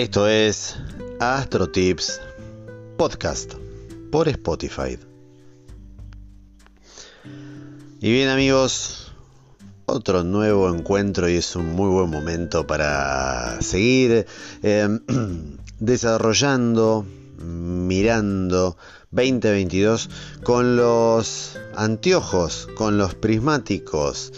Esto es Astro Tips Podcast por Spotify. Y bien amigos, otro nuevo encuentro y es un muy buen momento para seguir eh, desarrollando, mirando 2022 con los anteojos, con los prismáticos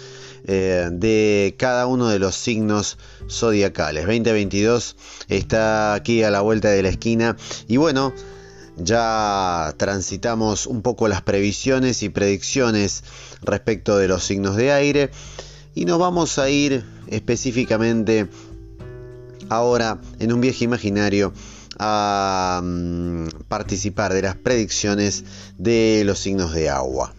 eh, de cada uno de los signos zodiacales. 2022 está aquí a la vuelta de la esquina y bueno, ya transitamos un poco las previsiones y predicciones respecto de los signos de aire y nos vamos a ir específicamente ahora en un viaje imaginario a mm, participar de las predicciones de los signos de agua.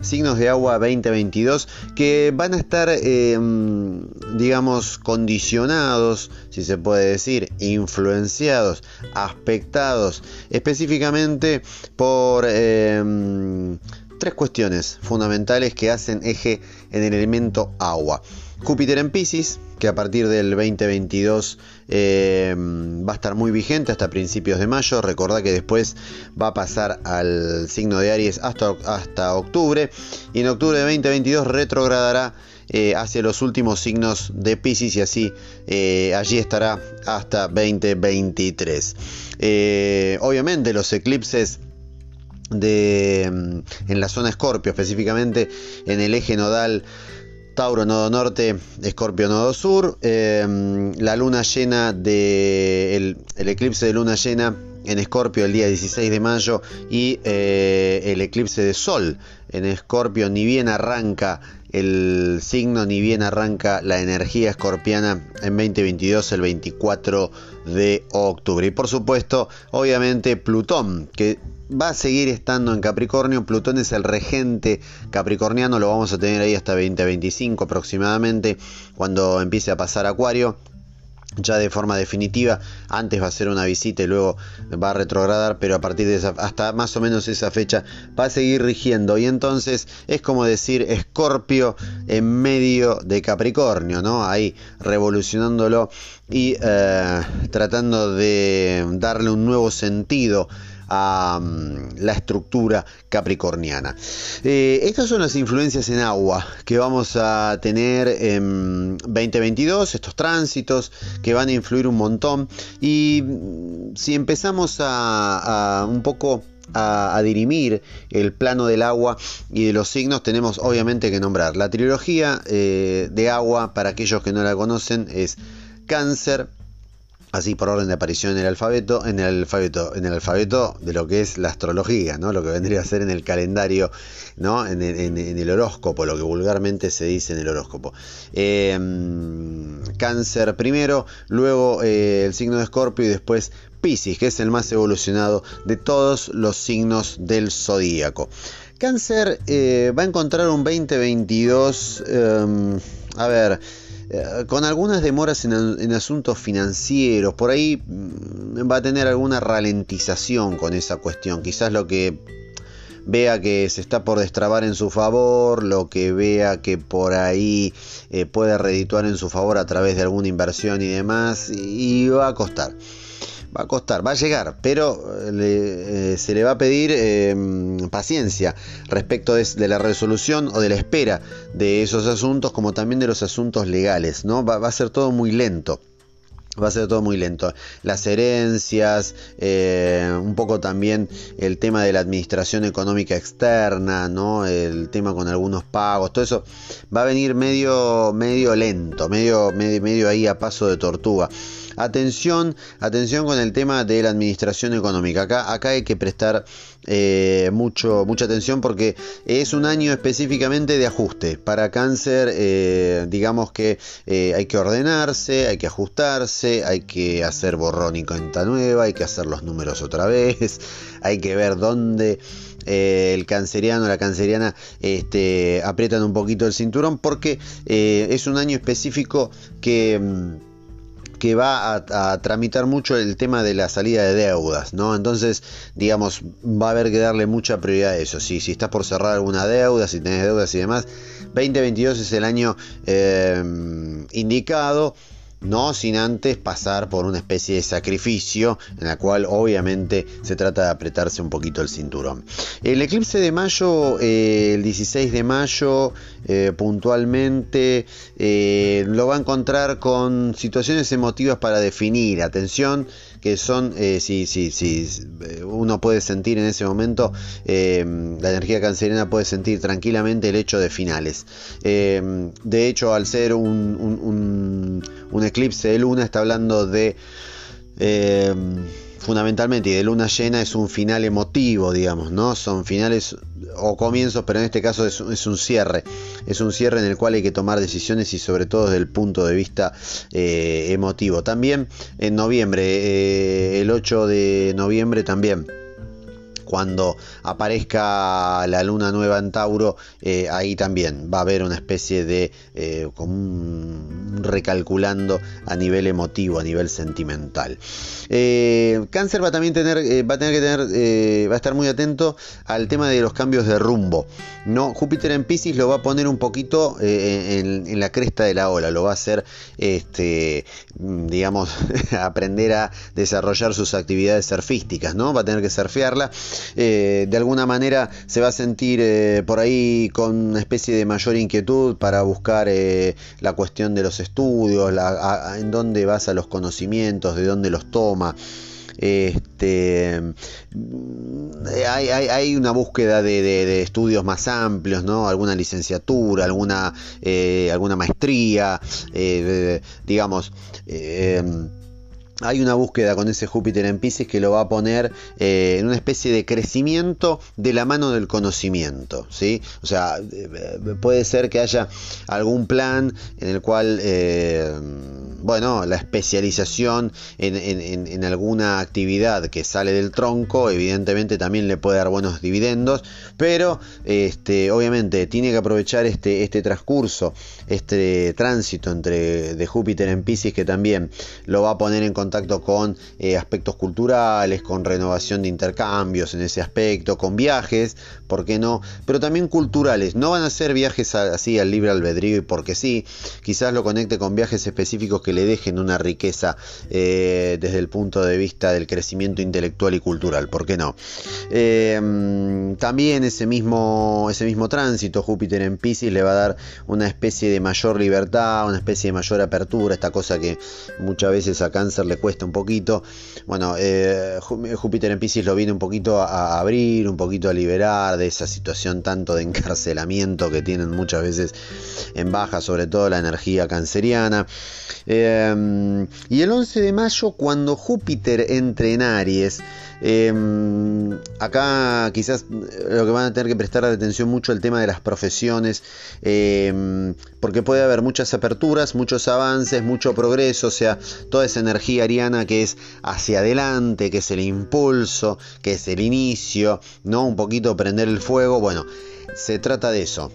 Signos de agua 2022 que van a estar, em, digamos, condicionados, si se puede decir, influenciados, aspectados específicamente por em, tres cuestiones fundamentales que hacen eje en el elemento agua. Júpiter en Pisces, que a partir del 2022 eh, va a estar muy vigente hasta principios de mayo. Recordad que después va a pasar al signo de Aries hasta, octubre. Y en octubre de 2022 retrogradará eh, hacia los últimos signos de Pisces y así eh, allí estará hasta 2023. obviamente los eclipses de, en la zona Escorpio, específicamente en el eje nodal Tauro nodo norte, Escorpio nodo sur, em, la luna llena de el, eclipse de luna llena en Escorpio el día 16 de mayo y eh, el eclipse de sol en Escorpio. Ni bien arranca el signo ni bien arranca la energía escorpiana en 2022 el 24 de octubre. Y por supuesto obviamente Plutón que va a seguir estando en Capricornio. Plutón es el regente capricorniano, lo vamos a tener ahí hasta 2025 aproximadamente, cuando empiece a pasar Acuario. Ya de forma definitiva, antes va a ser una visita y luego va a retrogradar, pero a partir de esa, hasta más o menos esa fecha va a seguir rigiendo. Y entonces es como decir Escorpio en medio de Capricornio, ¿no? Ahí revolucionándolo y eh, tratando de darle un nuevo sentido a mm, la estructura capricorniana. Eh, estas son las influencias en agua que vamos a tener en 2022, estos tránsitos que van a influir un montón. Y mm, si empezamos a, un poco a, dirimir el plano del agua y de los signos, tenemos obviamente que nombrar la trilogía eh, de agua, para aquellos que no la conocen, es cáncer, así por orden de aparición en el alfabeto, en el alfabeto, en el alfabeto de lo que es la astrología, ¿no? Lo que vendría a ser en el calendario, ¿no? En, el horóscopo, lo que vulgarmente se dice en el horóscopo. Em, cáncer primero, luego eh, el signo de Escorpio y después Pisces, que es el más evolucionado de todos los signos del zodíaco. Cáncer eh, va a encontrar un 2022, em, a ver, con algunas demoras en, asuntos financieros, por ahí mm, va a tener alguna ralentización con esa cuestión, quizás lo que vea que se está por destrabar en su favor, lo que vea que por ahí eh, puede redituar en su favor a través de alguna inversión y demás, y va a costar va a costar, va a llegar, pero eh, se le va a pedir em, paciencia respecto de, la resolución o de la espera de esos asuntos, como también de los asuntos legales, ¿no? Va, a ser todo muy lento. Va a ser todo muy lento. Las herencias, eh, un poco también el tema de la administración económica externa, ¿no? El tema con algunos pagos, todo eso va a venir medio, medio lento, medio, medio, medio ahí a paso de tortuga. Atención, atención con el tema de la administración económica. Acá, acá hay que prestar eh, mucho, mucha atención porque es un año específicamente de ajuste. Para cáncer, eh, digamos que eh, hay que ordenarse, hay que ajustarse, hay que hacer borrón y cuenta nueva, hay que hacer los números otra vez, hay que ver dónde el canceriano, la canceriana, este, aprietan un poquito el cinturón porque es un año específico que mm, que va a, tramitar mucho el tema de la salida de deudas, ¿no? Entonces, digamos, va a haber que darle mucha prioridad a eso. Si, si estás por cerrar alguna deuda, si tenés deudas y demás, 2022 es el año eh, indicado no sin antes pasar por una especie de sacrificio en la cual obviamente se trata de apretarse un poquito el cinturón. El eclipse de mayo, eh, el 16 de mayo, eh, puntualmente, eh, lo va a encontrar con situaciones emotivas para definir, atención, que son, si, si, si uno puede sentir en ese momento, la energía canceriana puede sentir tranquilamente el hecho de finales. de hecho, al ser un, un eclipse de luna está hablando de eh, fundamentalmente y de luna llena es un final emotivo, digamos, ¿no? Son finales o comienzos, pero en este caso es, un cierre. Es un cierre en el cual hay que tomar decisiones y sobre todo desde el punto de vista eh, emotivo. También en noviembre, eh, el 8 de noviembre también cuando aparezca la luna nueva en Tauro, eh, ahí también va a haber una especie de eh, recalculando a nivel emotivo, a nivel sentimental. Eh, cáncer va también tener, va a tener que tener, va a estar muy atento al tema de los cambios de rumbo. No, Júpiter en Pisces lo va a poner un poquito en, la cresta de la ola, lo va a hacer, este, digamos, aprender a desarrollar sus actividades surfísticas, ¿no? Va a tener que surfearla eh, de alguna manera se va a sentir eh, por ahí con una especie de mayor inquietud para buscar eh, la cuestión de los estudios, en dónde basa los conocimientos, de dónde los toma. Este, hay, una búsqueda de, estudios más amplios, ¿no? Alguna licenciatura, alguna, alguna maestría, digamos hay una búsqueda con ese Júpiter en Pisces que lo va a poner eh, en una especie de crecimiento de la mano del conocimiento, ¿sí? O sea, eh, puede ser que haya algún plan en el cual, eh, bueno, la especialización en, alguna actividad que sale del tronco, evidentemente también le puede dar buenos dividendos, pero este, obviamente tiene que aprovechar este, este transcurso, este tránsito entre de Júpiter en Pisces que también lo va a poner en contacto contacto con eh, aspectos culturales, con renovación de intercambios en ese aspecto, con viajes, ¿por qué no? Pero también culturales. No van a ser viajes así al libre albedrío y porque sí, quizás lo conecte con viajes específicos que le dejen una riqueza eh, desde el punto de vista del crecimiento intelectual y cultural, ¿por qué no? Em, también ese mismo, ese mismo tránsito, Júpiter en Pisces, le va a dar una especie de mayor libertad, una especie de mayor apertura, esta cosa que muchas veces a cáncer le cuesta un poquito. Bueno, eh, Júpiter en Pisces lo viene un poquito a abrir, un poquito a liberar de esa situación tanto de encarcelamiento que tienen muchas veces en baja, sobre todo la energía canceriana. Eh, y el 11 de mayo, cuando Júpiter entre en Aries, Em, acá quizás eh, lo que van a tener que prestar atención mucho el tema de las profesiones, em, porque puede haber muchas aperturas, muchos avances, mucho progreso, o sea, toda esa energía ariana que es hacia adelante, que es el impulso, que es el inicio, ¿no? Un poquito prender el fuego, bueno, se trata de eso.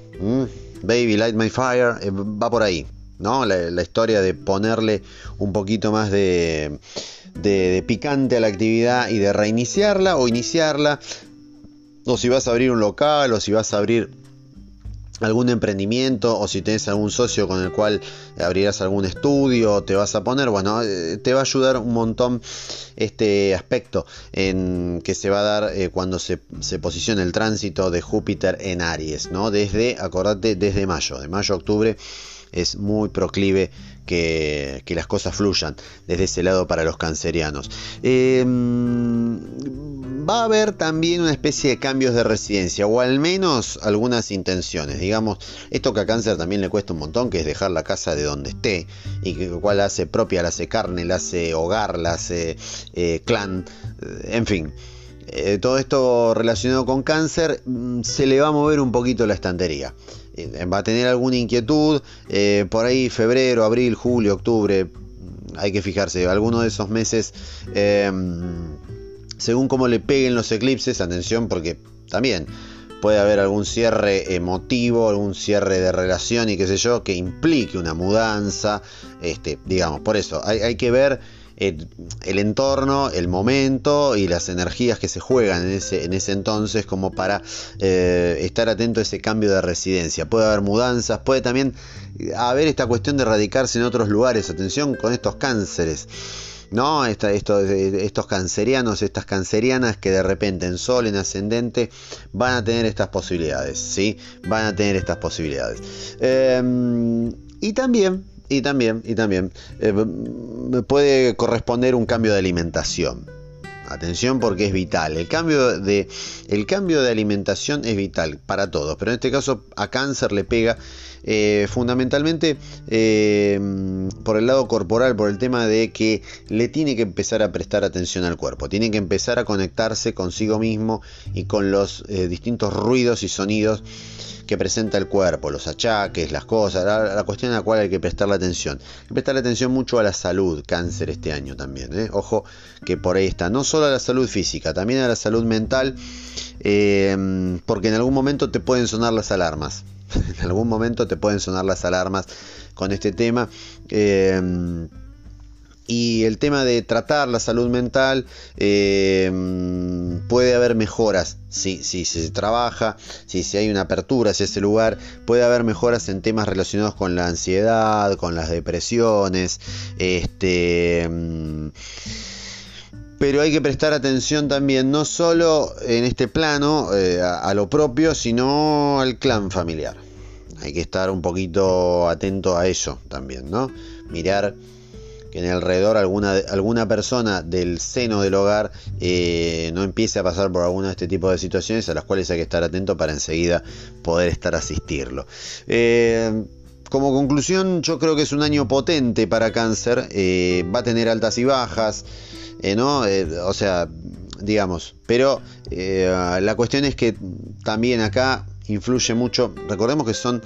Baby, light my fire, eh, va por ahí, ¿no? la historia de ponerle un poquito más de de, picante a la actividad y de reiniciarla o iniciarla, o si vas a abrir un local o si vas a abrir algún emprendimiento o si tienes algún socio con el cual abrirás algún estudio te vas a poner bueno eh, te va a ayudar un montón este aspecto en que se va a dar eh, cuando se, se posiciona el tránsito de Júpiter en Aries no desde acordate desde mayo. De mayo a octubre es muy proclive que, las cosas fluyan desde ese lado para los cancerianos. Em, va a haber también una especie de cambios de residencia, o al menos algunas intenciones. Digamos, esto que a cáncer también le cuesta un montón, que es dejar la casa de donde esté, y que cual hace propia, la hace carne, la hace hogar, la hace eh, clan, en fin. Eh, todo esto relacionado con cáncer mm, se le va a mover un poquito la estantería. Eh, va a tener alguna inquietud, eh, por ahí febrero, abril, julio, octubre, hay que fijarse, algunos de esos meses, em, según cómo le peguen los eclipses, atención porque también puede haber algún cierre emotivo, algún cierre de relación y qué sé yo, que implique una mudanza, este, digamos, por eso hay, hay que ver el entorno, el momento y las energías que se juegan en ese, en ese entonces como para eh, estar atento a ese cambio de residencia. Puede haber mudanzas, puede también haber esta cuestión de radicarse en otros lugares. Atención con estos cánceres. ¿no? estos, estos cancerianos, estas cancerianas que de repente en sol, en ascendente, van a tener estas posibilidades, ¿sí? Van a tener estas posibilidades. Em, y también y también, y también eh, puede corresponder un cambio de alimentación. Atención porque es vital. El cambio, de, el cambio de alimentación es vital para todos, pero en este caso a cáncer le pega eh, fundamentalmente eh, por el lado corporal, por el tema de que le tiene que empezar a prestar atención al cuerpo, tiene que empezar a conectarse consigo mismo y con los distintos ruidos y sonidos que presenta el cuerpo, los achaques, las cosas, la, cuestión a la cual hay que prestarle atención. Hay que prestarle atención mucho a la salud, cáncer este año también. ¿eh? Ojo que por ahí está, no solo a la salud física, también a la salud mental, eh, porque en algún momento te pueden sonar las alarmas. en algún momento te pueden sonar las alarmas con este tema. Eh, y el tema de tratar la salud mental eh, puede haber mejoras si, si, se trabaja, si, si hay una apertura hacia ese lugar, puede haber mejoras en temas relacionados con la ansiedad, con las depresiones, este mm, pero hay que prestar atención también no solo en este plano eh, a, lo propio, sino al clan familiar. Hay que estar un poquito atento a eso también, ¿no? Mirar que en alrededor alguna, alguna persona del seno del hogar eh, no empiece a pasar por alguno de este tipo de situaciones a las cuales hay que estar atento para enseguida poder estar asistirlo. Eh, como conclusión, yo creo que es un año potente para cáncer, va a tener altas y bajas, ¿no? o sea, digamos, pero la cuestión es que también acá influye mucho, recordemos que son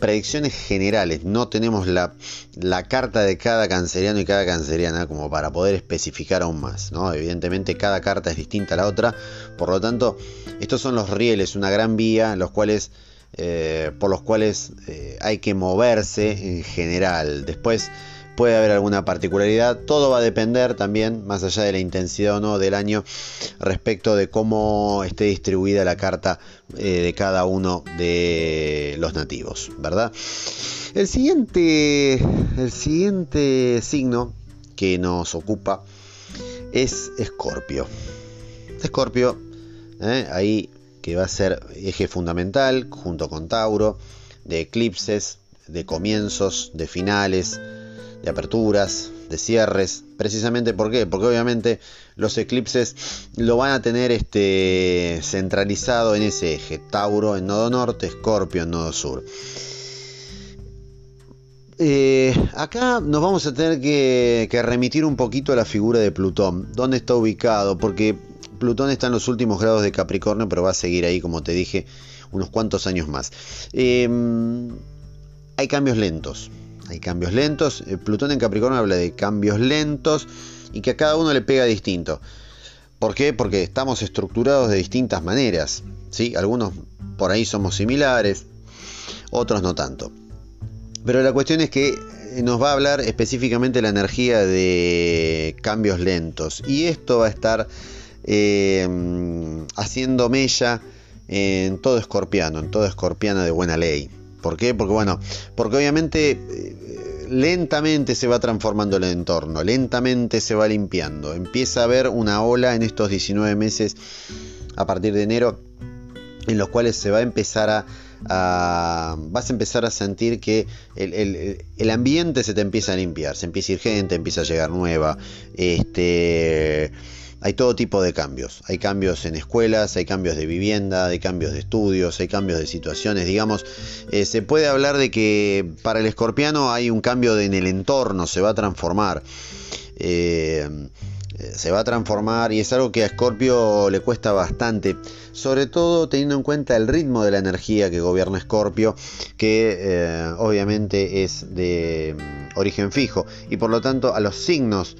predicciones generales, no tenemos la, carta de cada canceriano y cada canceriana como para poder especificar aún más. ¿no? Evidentemente cada carta es distinta a la otra, por lo tanto estos son los rieles, una gran vía los cuales, eh, por los cuales eh, hay que moverse en general. Después puede haber alguna particularidad. Todo va a depender también, más allá de la intensidad o no del año, respecto de cómo esté distribuida la carta eh, de cada uno de los nativos, ¿verdad? El siguiente, el siguiente signo que nos ocupa es Escorpio. Escorpio, ¿eh? ahí que va a ser eje fundamental junto con Tauro, de eclipses, de comienzos, de finales, de aperturas, de cierres, precisamente ¿por qué? Porque obviamente los eclipses lo van a tener este centralizado en ese eje, Tauro en nodo norte, Escorpio en nodo sur. Eh, acá nos vamos a tener que, remitir un poquito a la figura de Plutón, dónde está ubicado, porque Plutón está en los últimos grados de Capricornio, pero va a seguir ahí, como te dije, unos cuantos años más. Eh, hay cambios lentos, hay cambios lentos. Eh, Plutón en Capricornio habla de cambios lentos y que a cada uno le pega distinto. ¿Por qué? Porque estamos estructurados de distintas maneras. ¿sí? Algunos por ahí somos similares, otros no tanto. Pero la cuestión es que eh, nos va a hablar específicamente la energía de cambios lentos. Y esto va a estar eh, haciendo mella en todo escorpiano, en todo escorpiano de buena ley. ¿Por qué? Porque bueno, porque obviamente eh, lentamente se va transformando el entorno, lentamente se va limpiando. Empieza a haber una ola en estos 19 meses a partir de enero en los cuales se va a empezar a, vas a empezar a sentir que el, el, ambiente se te empieza a limpiar, se empieza a ir gente, empieza a llegar nueva, este hay todo tipo de cambios. Hay cambios en escuelas, hay cambios de vivienda, hay cambios de estudios, hay cambios de situaciones. Digamos, eh, se puede hablar de que para el escorpiano hay un cambio en el entorno, se va a transformar. Eh, eh, se va a transformar y es algo que a Escorpio le cuesta bastante, sobre todo teniendo en cuenta el ritmo de la energía que gobierna Escorpio, que obviamente es de mm, origen fijo y por lo tanto a los signos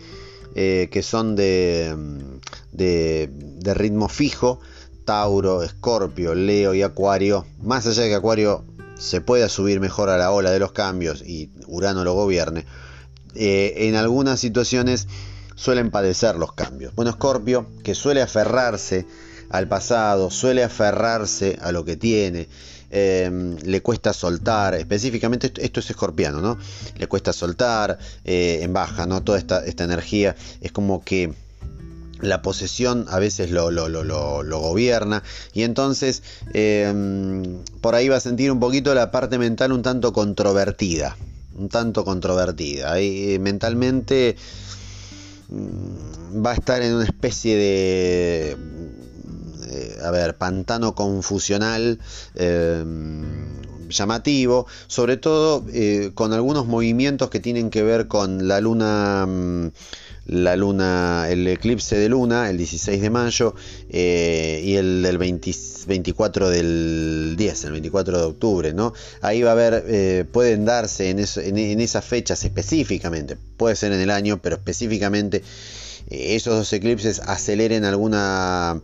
eh, que son de, de, ritmo fijo, Tauro, Escorpio, Leo y Acuario, más allá de que Acuario se pueda subir mejor a la ola de los cambios y Urano lo gobierne, eh, en algunas situaciones suelen padecer los cambios. Bueno, Escorpio, que suele aferrarse al pasado, suele aferrarse a lo que tiene, em, le cuesta soltar, específicamente esto, es escorpiano, ¿no? Le cuesta soltar eh, en baja, ¿no? Toda esta, esta energía es como que la posesión a veces lo, lo, gobierna y entonces em, por ahí va a sentir un poquito la parte mental un tanto controvertida, un tanto controvertida. Ahí, mentalmente mm, va a estar en una especie de, a ver, pantano confusional. Em, llamativo, sobre todo eh, con algunos movimientos que tienen que ver con la luna mm, la luna, el eclipse de luna, el 16 de mayo, eh, y el del 24 del 10, el 24 de octubre, ¿no? Ahí va a haber, eh, pueden darse en, en esas fechas específicamente, puede ser en el año, pero específicamente esos dos eclipses aceleren algunos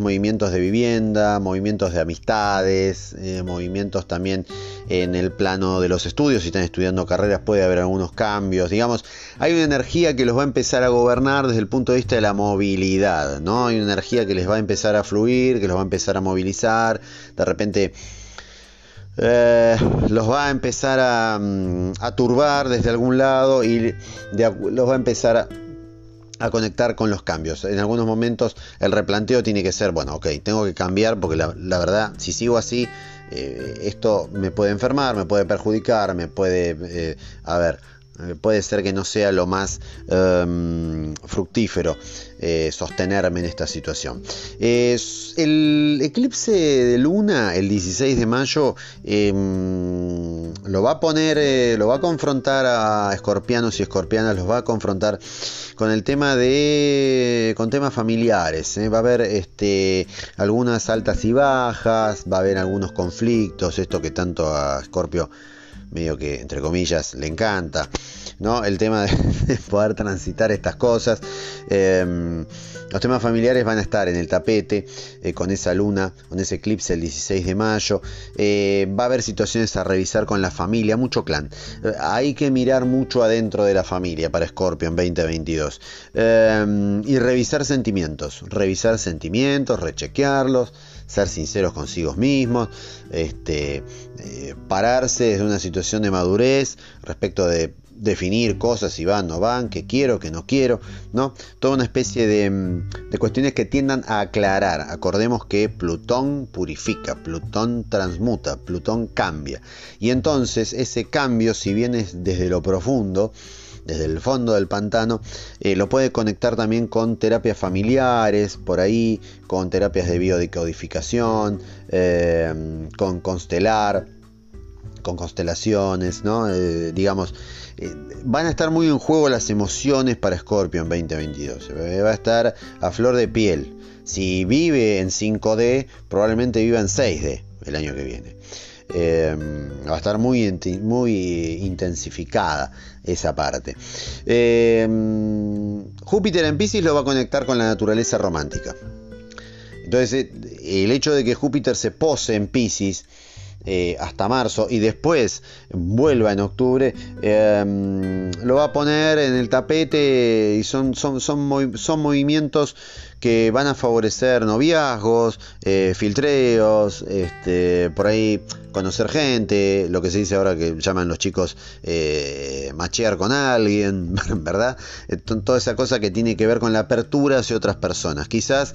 movimientos de vivienda, movimientos de amistades, eh, movimientos también en el plano de los estudios. Si están estudiando carreras puede haber algunos cambios. Digamos, hay una energía que los va a empezar a gobernar desde el punto de vista de la movilidad, ¿no? Hay una energía que les va a empezar a fluir, que los va a empezar a movilizar. De repente... Eh, los va a empezar mm, a, turbar desde algún lado y los va a empezar a, a conectar con los cambios. En algunos momentos el replanteo tiene que ser, bueno, ok, tengo que cambiar porque la, verdad, si sigo así, eh, esto me puede enfermar, me puede perjudicar, me puede, eh, a ver, eh, puede ser que no sea lo más em, fructífero eh, sostenerme en esta situación. el eclipse de luna, el 16 de mayo, em, lo va a poner, eh, lo va a confrontar a escorpianos y escorpianas, los va a confrontar con el tema de, con temas familiares. Va a haber este, algunas altas y bajas, va a haber algunos conflictos, esto que tanto a Escorpio medio que entre comillas le encanta, ¿no? El tema de, poder transitar estas cosas. Em, los temas familiares van a estar en el tapete eh, con esa luna, con ese eclipse el 16 de mayo. Eh, va a haber situaciones a revisar con la familia, mucho clan. Eh, hay que mirar mucho adentro de la familia para Scorpion 2022. Em, y revisar sentimientos, revisar sentimientos, rechequearlos ser sinceros consigo mismos, este, pararse desde una situación de madurez respecto de definir cosas si van o no van, que quiero, que no quiero, ¿no? Toda una especie de, mm, de, cuestiones que tiendan a aclarar. Acordemos que Plutón purifica, Plutón transmuta, Plutón cambia. Y entonces ese cambio, si viene desde lo profundo, desde el fondo del pantano, eh, lo puede conectar también con terapias familiares, por ahí, con terapias de biodecodificación, eh, con constelar, con constelaciones, ¿no? Eh, digamos, van a estar muy en juego las emociones para Scorpio en 2022. va a estar a flor de piel. Si vive en 5D, probablemente viva en 6D el año que viene. Em, va a estar muy, muy intensificada esa parte. Em, Júpiter en Pisces lo va a conectar con la naturaleza romántica. Entonces, eh, el hecho de que Júpiter se pose en Pisces eh, hasta marzo y después vuelva en octubre, em, lo va a poner en el tapete y son, son, son, son movimientos que van a favorecer noviazgos, eh, filtreos, este, por ahí conocer gente, lo que se dice ahora que llaman los chicos eh, machear con alguien, ¿verdad? Toda esa cosa que tiene que ver con la apertura hacia otras personas. Quizás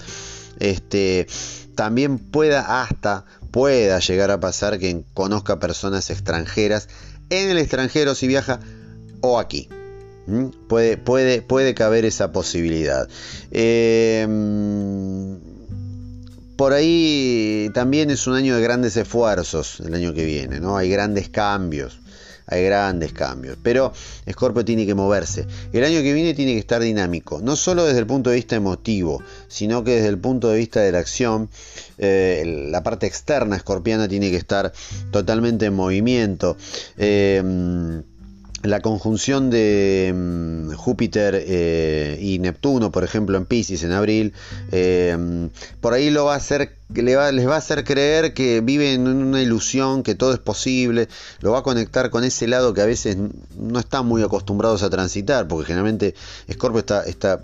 este, también pueda hasta pueda llegar a pasar que conozca personas extranjeras en el extranjero si viaja o aquí. ¿Mm? Puede, puede, puede caber esa posibilidad. Em, por ahí también es un año de grandes esfuerzos el año que viene, ¿no? Hay grandes cambios hay grandes cambios. Pero Scorpio tiene que moverse. El año que viene tiene que estar dinámico, no solo desde el punto de vista emotivo, sino que desde el punto de vista de la acción. Eh, la parte externa escorpiana tiene que estar totalmente en movimiento. Eh, la conjunción de mm, Júpiter eh, y Neptuno, por ejemplo, en Pisces en abril, eh, por ahí lo va a hacer, les va a hacer creer que viven en una ilusión, que todo es posible, lo va a conectar con ese lado que a veces no están muy acostumbrados a transitar, porque generalmente Scorpio está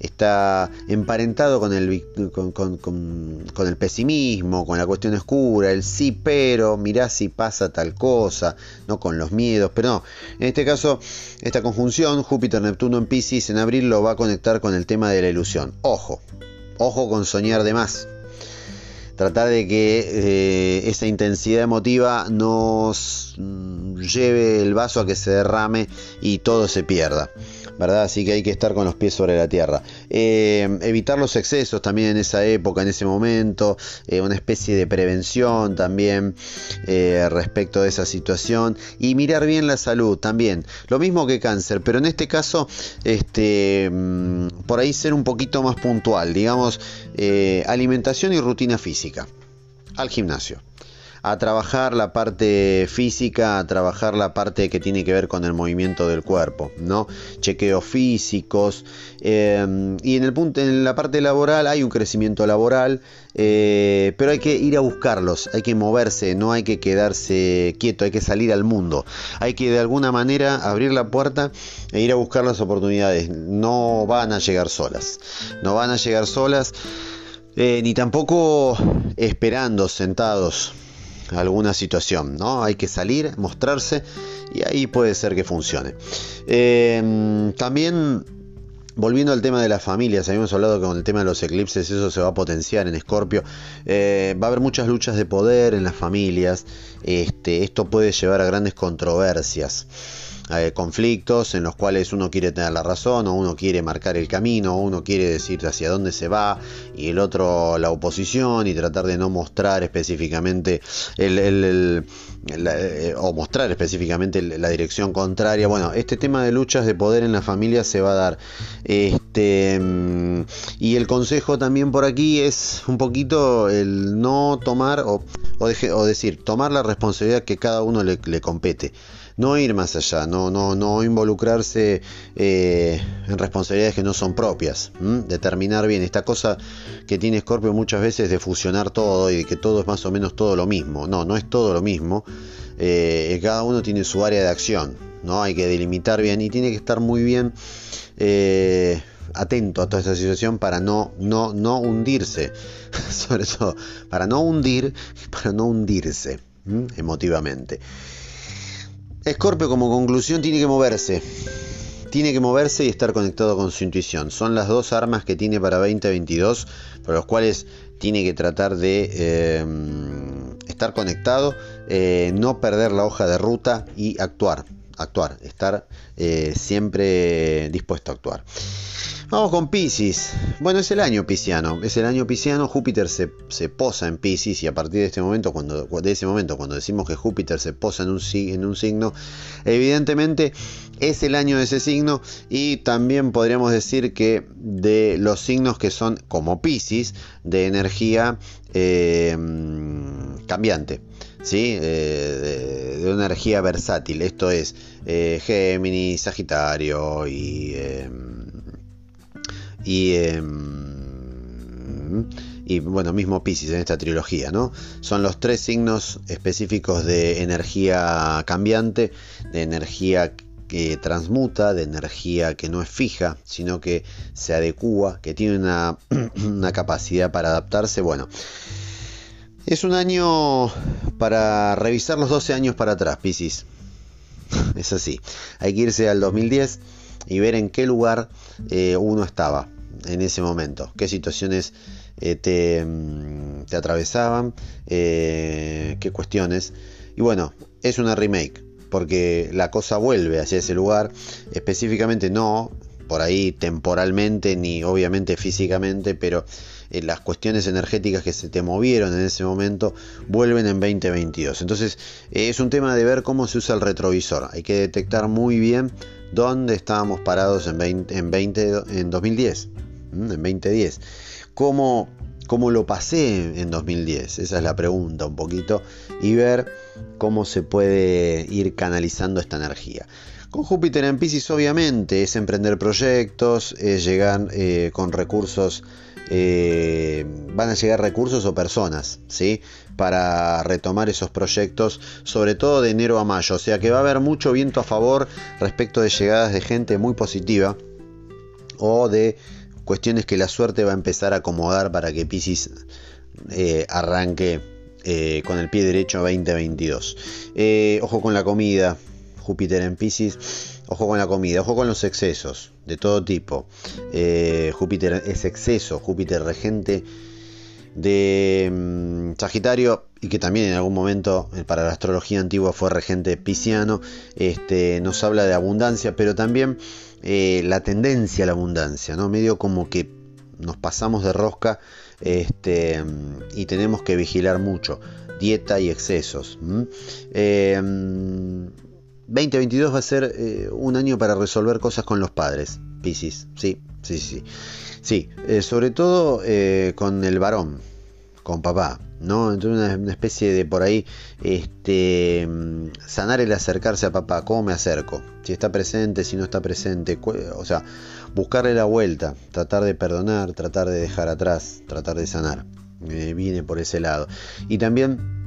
está emparentado con el, con, el pesimismo, con la cuestión oscura, el sí, pero, mirá si pasa tal cosa, no con los miedos, pero no. En este caso, esta conjunción Júpiter-Neptuno en Pisces en abril lo va a conectar con el tema de la ilusión. Ojo, ojo con soñar de más. Tratar de que eh, esa intensidad emotiva nos lleve el vaso a que se derrame y todo se pierda. ¿Verdad? Así que hay que estar con los pies sobre la tierra. Eh, evitar los excesos también en esa época, en ese momento, eh, una especie de prevención también eh, respecto de esa situación y mirar bien la salud también. Lo mismo que cáncer, pero en este caso, este, mm, por ahí ser un poquito más puntual, digamos, alimentación y rutina física al gimnasio a trabajar la parte física, a trabajar la parte que tiene que ver con el movimiento del cuerpo, ¿no? Chequeos físicos. Em, y en, el punto, en la parte laboral hay un crecimiento laboral, eh, pero hay que ir a buscarlos, hay que moverse, no hay que quedarse quieto, hay que salir al mundo. Hay que de alguna manera abrir la puerta e ir a buscar las oportunidades. No van a llegar solas. No van a llegar solas. Eh, ni tampoco esperando sentados alguna situación, ¿no? Hay que salir, mostrarse y ahí puede ser que funcione. Eh, también Volviendo al tema de las familias, habíamos hablado que con el tema de los eclipses eso se va a potenciar en Escorpio. Eh, va a haber muchas luchas de poder en las familias. Este, esto puede llevar a grandes controversias. Eh, conflictos en los cuales uno quiere tener la razón o uno quiere marcar el camino o uno quiere decir hacia dónde se va y el otro la oposición y tratar de no mostrar específicamente el, eh, o mostrar específicamente la dirección contraria. Bueno, este tema de luchas de poder en la familia se va a dar. Este, mm, y el consejo también por aquí es un poquito el no tomar o, o, decir, tomar la responsabilidad que cada uno le compete no ir más allá, no, involucrarse eh, en responsabilidades que no son propias, determinar bien. Esta cosa que tiene Scorpio muchas veces de fusionar todo y de que todo es más o menos todo lo mismo, no, no es todo lo mismo, eh, cada uno tiene su área de acción, ¿no? hay que delimitar bien y tiene que estar muy bien eh, atento a toda esta situación para no, no, no hundirse, sobre todo, para no hundir, para no hundirse emotivamente. Escorpio como conclusión tiene que moverse. Tiene que moverse y estar conectado con su intuición. Son las dos armas que tiene para 2022, por los cuales tiene que tratar de eh, estar conectado, eh, no perder la hoja de ruta y actuar. Actuar, estar eh, siempre dispuesto a actuar. Vamos con Pisces. Bueno, es el año pisciano. Es el año pisciano. Júpiter se, posa en Pisces y a partir de este momento, cuando, de ese momento, cuando decimos que Júpiter se posa en un, en un signo, evidentemente es el año de ese signo y también podríamos decir que de los signos que son como Pisces, de energía eh, cambiante. ¿Sí? Eh, de, una energía versátil. Esto es eh, Géminis, Sagitario y y, em, y bueno, mismo Pisces en esta trilogía, ¿no? Son los tres signos específicos de energía cambiante, de energía que transmuta, de energía que no es fija, sino que se adecúa, que tiene una, una capacidad para adaptarse. Bueno, es un año para revisar los 12 años para atrás, Pisces. Es así. Hay que irse al 2010 y ver en qué lugar eh, uno estaba en ese momento, qué situaciones eh, te, mm, te, atravesaban, eh, qué cuestiones. Y bueno, es una remake, porque la cosa vuelve hacia ese lugar, específicamente no por ahí temporalmente ni obviamente físicamente, pero eh, las cuestiones energéticas que se te movieron en ese momento vuelven en 2022. Entonces es un tema de ver cómo se usa el retrovisor. Hay que detectar muy bien dónde estábamos parados en, 20, en, 20, en 2010 en 2010. ¿Cómo, ¿Cómo lo pasé en 2010? Esa es la pregunta un poquito. Y ver cómo se puede ir canalizando esta energía. Con Júpiter en Pisces obviamente es emprender proyectos, es llegar eh, con recursos, eh, van a llegar recursos o personas, ¿sí? Para retomar esos proyectos, sobre todo de enero a mayo. O sea que va a haber mucho viento a favor respecto de llegadas de gente muy positiva o de cuestiones que la suerte va a empezar a acomodar para que Pisces eh, arranque con el pie derecho 2022. ojo con la comida, Júpiter en Pisces, ojo con la comida, ojo con los excesos de todo tipo. Eh, Júpiter es exceso, Júpiter regente de mm, Sagitario y que también en algún momento eh, para la astrología antigua fue regente pisciano, este, nos habla de abundancia, pero también eh, la tendencia a la abundancia, ¿no? medio como que nos pasamos de rosca este, y tenemos que vigilar mucho, dieta y excesos. 2022 va a ser eh, un año para resolver cosas con los padres, Piscis, sí, sí, sí. Sí, eh, sobre todo eh, con el varón, con papá, ¿no? Entonces una, especie de por ahí, este, mm, sanar el acercarse a papá, ¿cómo me acerco? Si está presente, si no está presente, o sea, buscarle la vuelta, tratar de perdonar, tratar de dejar atrás, tratar de sanar. viene por ese lado. Y también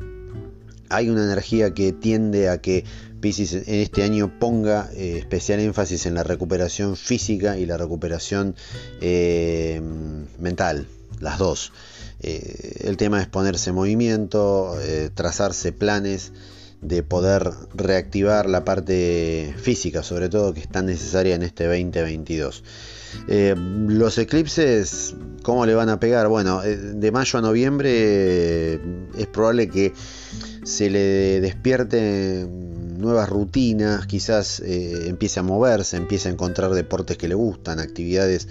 hay una energía que tiende a que Pisces en este año ponga eh, especial énfasis en la recuperación física y la recuperación eh, mental, las dos. Eh, el tema es ponerse en movimiento, trazarse planes de poder reactivar la parte física, sobre todo que es tan necesaria en este 2022. los eclipses, ¿cómo le van a pegar? Bueno, de mayo a noviembre es probable que se le despierte nuevas rutinas, quizás eh, empiece a moverse, empiece a encontrar deportes que le gustan, actividades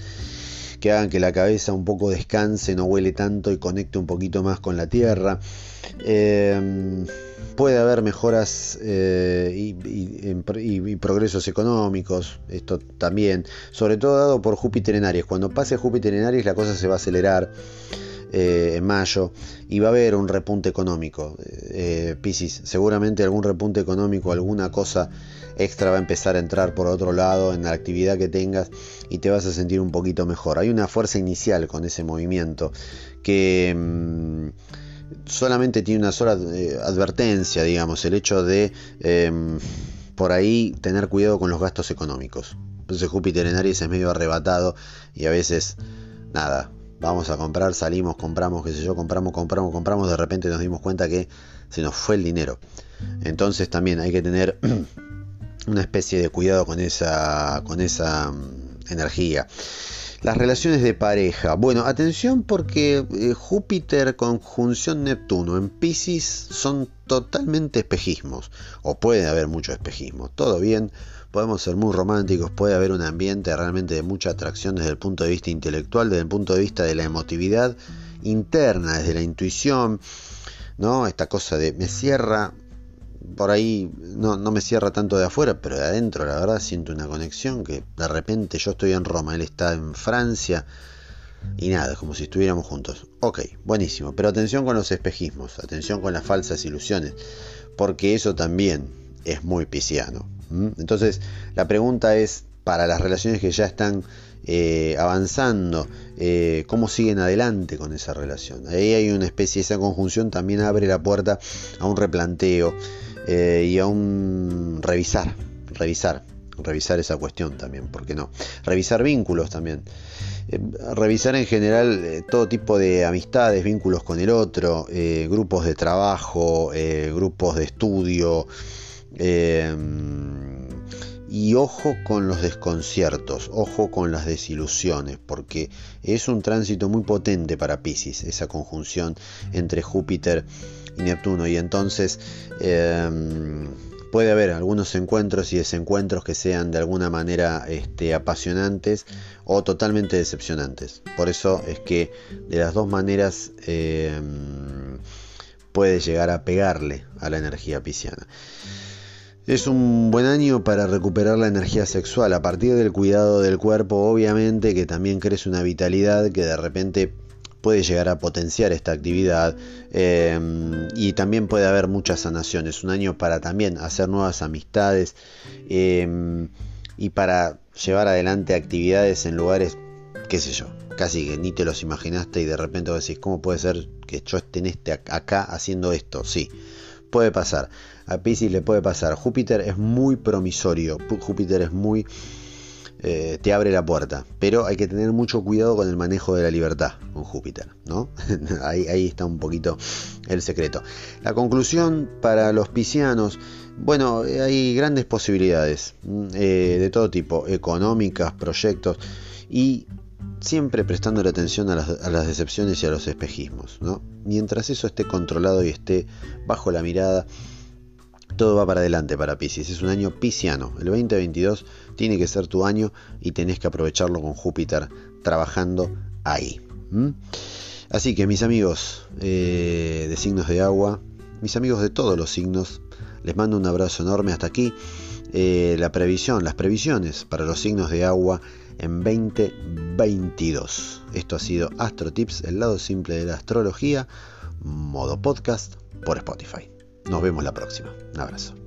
que hagan que la cabeza un poco descanse, no huele tanto y conecte un poquito más con la tierra. Em, puede haber mejoras eh, y, progresos económicos, esto también, sobre todo dado por Júpiter en Aries. Cuando pase Júpiter en Aries la cosa se va a acelerar. Eh, en mayo y va a haber un repunte económico. Eh, Piscis, seguramente algún repunte económico, alguna cosa extra va a empezar a entrar por otro lado en la actividad que tengas y te vas a sentir un poquito mejor. Hay una fuerza inicial con ese movimiento que mm, solamente tiene una sola eh, advertencia, digamos, el hecho de em, por ahí tener cuidado con los gastos económicos. Entonces Júpiter en Aries es medio arrebatado y a veces nada, vamos a comprar, salimos, compramos, qué sé yo, compramos, compramos, compramos, de repente nos dimos cuenta que se nos fue el dinero. Entonces también hay que tener una especie de cuidado con esa, con esa mm, energía. Las relaciones de pareja. Bueno, atención porque eh, Júpiter conjunción Neptuno en Pisces son totalmente espejismos. O puede haber mucho espejismo. Todo bien, podemos ser muy románticos, puede haber un ambiente realmente de mucha atracción desde el punto de vista intelectual, desde el punto de vista de la emotividad interna, desde la intuición, ¿no? Esta cosa de me cierra, por ahí no, no me cierra tanto de afuera, pero de adentro la verdad siento una conexión que de repente yo estoy en Roma, él está en Francia y nada, como si estuviéramos juntos. Ok, buenísimo, pero atención con los espejismos, atención con las falsas ilusiones, porque eso también es muy pisciano. Entonces, la pregunta es, para las relaciones que ya están eh, avanzando, eh, cómo siguen adelante con esa relación. Ahí hay una especie, esa conjunción también abre la puerta a un replanteo eh, y a un revisar, revisar, revisar esa cuestión también, ¿por qué no? Revisar vínculos también. revisar en general todo tipo de amistades, vínculos con el otro, grupos de trabajo, grupos de estudio, Em, y ojo con los desconciertos, ojo con las desilusiones, porque es un tránsito muy potente para Pisces, esa conjunción entre Júpiter y Neptuno. Y entonces em, puede haber algunos encuentros y desencuentros que sean de alguna manera este, apasionantes o totalmente decepcionantes. Por eso es que de las dos maneras em, puede llegar a pegarle a la energía pisciana. Es un buen año para recuperar la energía sexual a partir del cuidado del cuerpo, obviamente que también crece una vitalidad que de repente puede llegar a potenciar esta actividad em, y también puede haber muchas sanaciones. Un año para también hacer nuevas amistades em, y para llevar adelante actividades en lugares, qué sé yo, casi que ni te los imaginaste y de repente vos decís, ¿cómo puede ser que yo esté en este acá haciendo esto? Sí, puede pasar. A Pisces le puede pasar. Júpiter es muy promisorio. Júpiter es muy eh, te abre la puerta. Pero hay que tener mucho cuidado con el manejo de la libertad con Júpiter, ¿no? ahí, está un poquito el secreto. La conclusión para los piscianos, bueno, hay grandes posibilidades mm, eh, de todo tipo, económicas, proyectos y siempre prestando la atención a las, a las, decepciones y a los espejismos, ¿no? Mientras eso esté controlado y esté bajo la mirada todo va para adelante para Pisces. Es un año pisciano. El 2022 tiene que ser tu año y tenés que aprovecharlo con Júpiter trabajando ahí. Así que mis amigos eh, de signos de agua, mis amigos de todos los signos, les mando un abrazo enorme hasta aquí. Eh, la previsión, las previsiones para los signos de agua en 2022. Esto ha sido Astro Tips, el lado simple de la astrología, modo podcast por Spotify. Nos vemos la próxima. Un abrazo.